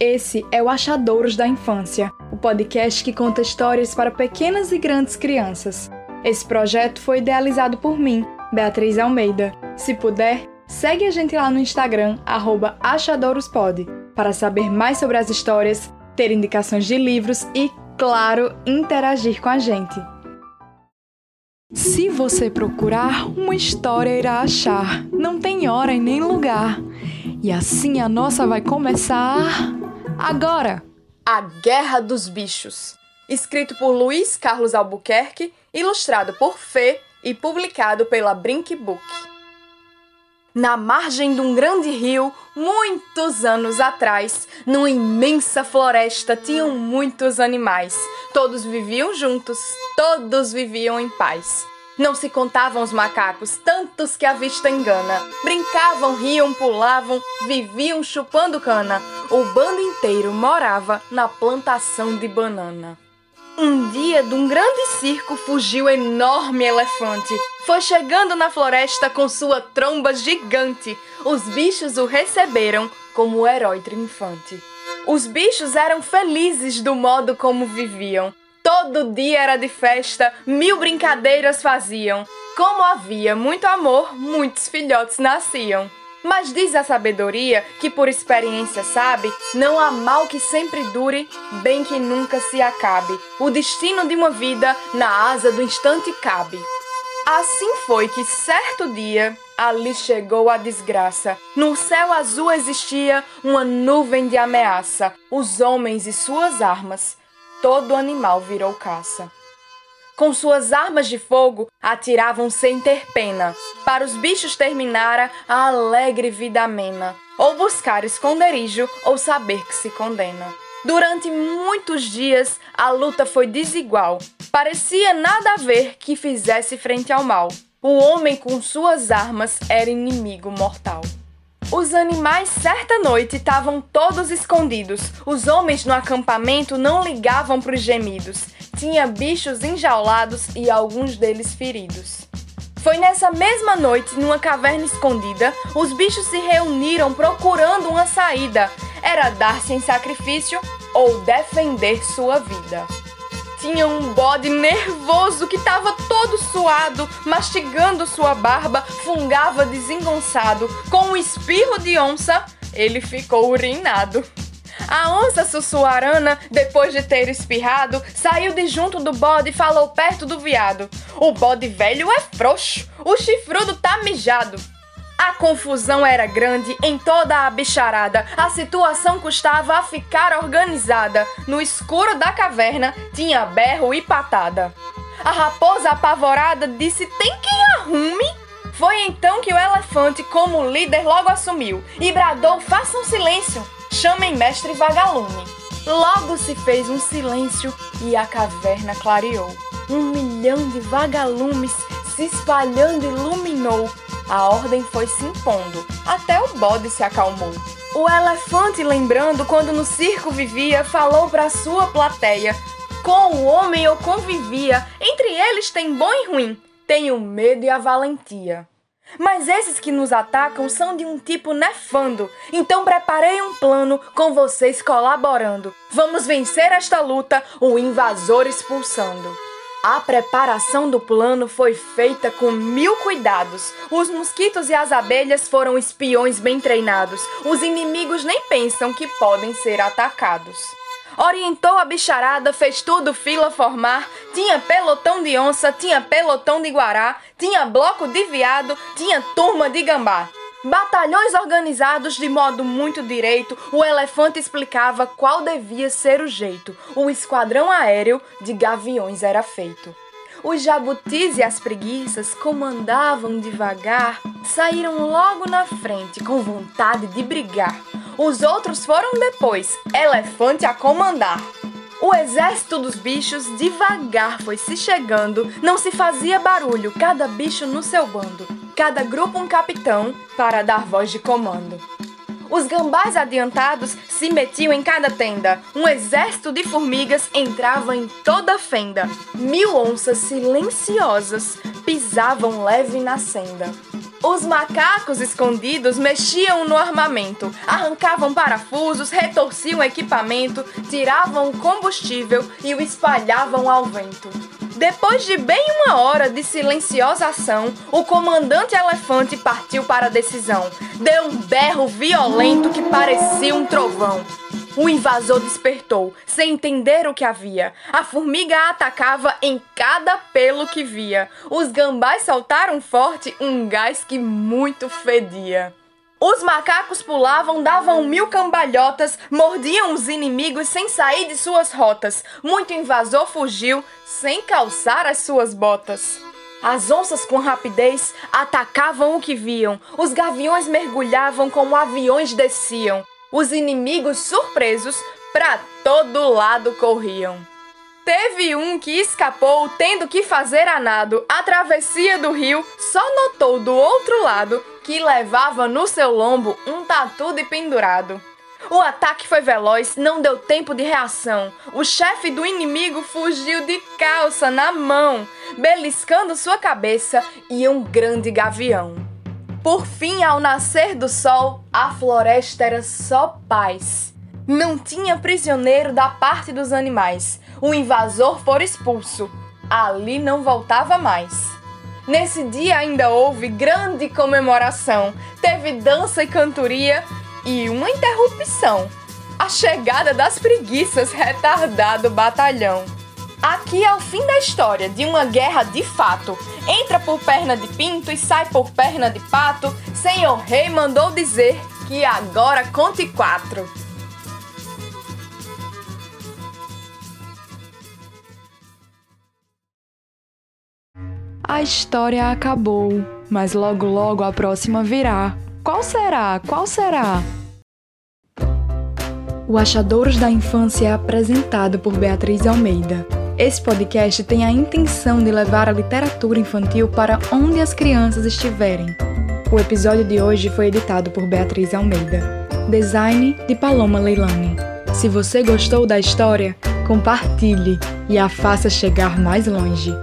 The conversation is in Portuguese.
Esse é o Achadouros da Infância, o podcast que conta histórias para pequenas e grandes crianças. Esse projeto foi idealizado por mim, Beatriz Almeida. Se puder, segue a gente lá no Instagram, @achadourospod, para saber mais sobre as histórias, ter indicações de livros e, claro, interagir com a gente. Se você procurar, uma história irá achar. Não tem hora e nem lugar. E assim a nossa vai começar agora. A Guerra dos Bichos. Escrito por Luiz Carlos Albuquerque, ilustrado por Fê e publicado pela Brink Book. Na margem de um grande rio, muitos anos atrás, numa imensa floresta, tinham muitos animais. Todos viviam juntos, todos viviam em paz. Não se contavam os macacos, tantos que a vista engana. Brincavam, riam, pulavam, viviam chupando cana. O bando inteiro morava na plantação de banana. Um dia, de um grande circo, fugiu enorme elefante. Foi chegando na floresta com sua tromba gigante. Os bichos o receberam como o herói triunfante. Os bichos eram felizes do modo como viviam. Todo dia era de festa, mil brincadeiras faziam. Como havia muito amor, muitos filhotes nasciam. Mas diz a sabedoria que por experiência sabe, não há mal que sempre dure, bem que nunca se acabe. O destino de uma vida na asa do instante cabe. Assim foi que certo dia ali chegou a desgraça. No céu azul existia uma nuvem de ameaça, os homens e suas armas todo animal virou caça. Com suas armas de fogo, atiravam sem ter pena, para os bichos terminara a alegre vida amena, ou buscar esconderijo, ou saber que se condena. Durante muitos dias, a luta foi desigual. Parecia nada haver que fizesse frente ao mal. O homem com suas armas era inimigo mortal. Os animais certa noite estavam todos escondidos. Os homens no acampamento não ligavam para os gemidos. Tinha bichos enjaulados e alguns deles feridos. Foi nessa mesma noite, numa caverna escondida, os bichos se reuniram procurando uma saída. Era dar-se em sacrifício ou defender sua vida tinha um bode nervoso que estava todo suado, mastigando sua barba, fungava desengonçado. Com um espirro de onça, ele ficou urinado. A onça sussuarana, depois de ter espirrado, saiu de junto do bode e falou perto do viado: O bode velho é frouxo, o chifrudo tá mijado. A confusão era grande em toda a bicharada. A situação custava a ficar organizada. No escuro da caverna tinha berro e patada. A raposa apavorada disse: Tem quem arrume? Foi então que o elefante, como líder, logo assumiu e bradou: Façam silêncio, chamem mestre vagalume. Logo se fez um silêncio e a caverna clareou. Um milhão de vagalumes se espalhando iluminou a ordem foi se impondo, até o bode se acalmou. O elefante, lembrando quando no circo vivia, falou para sua plateia: Com o homem eu convivia, entre eles tem bom e ruim, tem o medo e a valentia. Mas esses que nos atacam são de um tipo nefando, então preparei um plano com vocês colaborando. Vamos vencer esta luta, o invasor expulsando. A preparação do plano foi feita com mil cuidados. Os mosquitos e as abelhas foram espiões bem treinados. Os inimigos nem pensam que podem ser atacados. Orientou a bicharada, fez tudo fila formar. Tinha pelotão de onça, tinha pelotão de guará, tinha bloco de viado, tinha turma de gambá. Batalhões organizados de modo muito direito, o elefante explicava qual devia ser o jeito. O esquadrão aéreo de gaviões era feito. Os jabutis e as preguiças comandavam devagar, saíram logo na frente com vontade de brigar. Os outros foram depois, elefante a comandar. O exército dos bichos devagar foi se chegando, não se fazia barulho, cada bicho no seu bando cada grupo um capitão para dar voz de comando. Os gambás adiantados se metiam em cada tenda. Um exército de formigas entrava em toda fenda. Mil onças silenciosas pisavam leve na senda. Os macacos escondidos mexiam no armamento, arrancavam parafusos, retorciam equipamento, tiravam combustível e o espalhavam ao vento. Depois de bem uma hora de silenciosa ação, o comandante elefante partiu para a decisão. Deu um berro violento que parecia um trovão. O invasor despertou, sem entender o que havia. A formiga atacava em cada pelo que via. Os gambás soltaram forte um gás que muito fedia. Os macacos pulavam, davam mil cambalhotas, mordiam os inimigos sem sair de suas rotas. Muito invasor fugiu sem calçar as suas botas. As onças com rapidez atacavam o que viam. Os gaviões mergulhavam como aviões desciam. Os inimigos surpresos para todo lado corriam. Teve um que escapou tendo que fazer a nado a travessia do rio, só notou do outro lado que levava no seu lombo um tatu de pendurado. O ataque foi veloz, não deu tempo de reação. O chefe do inimigo fugiu de calça na mão, beliscando sua cabeça e um grande gavião. Por fim, ao nascer do sol, a floresta era só paz. Não tinha prisioneiro da parte dos animais. O invasor fora expulso. Ali não voltava mais. Nesse dia ainda houve grande comemoração. Teve dança e cantoria e uma interrupção. A chegada das preguiças retardado batalhão. Aqui é o fim da história de uma guerra de fato. Entra por perna de pinto e sai por perna de pato. Senhor Rei mandou dizer que agora conte quatro. A história acabou, mas logo logo a próxima virá. Qual será? Qual será? O Achadouros da Infância é apresentado por Beatriz Almeida. Esse podcast tem a intenção de levar a literatura infantil para onde as crianças estiverem. O episódio de hoje foi editado por Beatriz Almeida. Design de Paloma Leilani. Se você gostou da história, compartilhe e a faça chegar mais longe.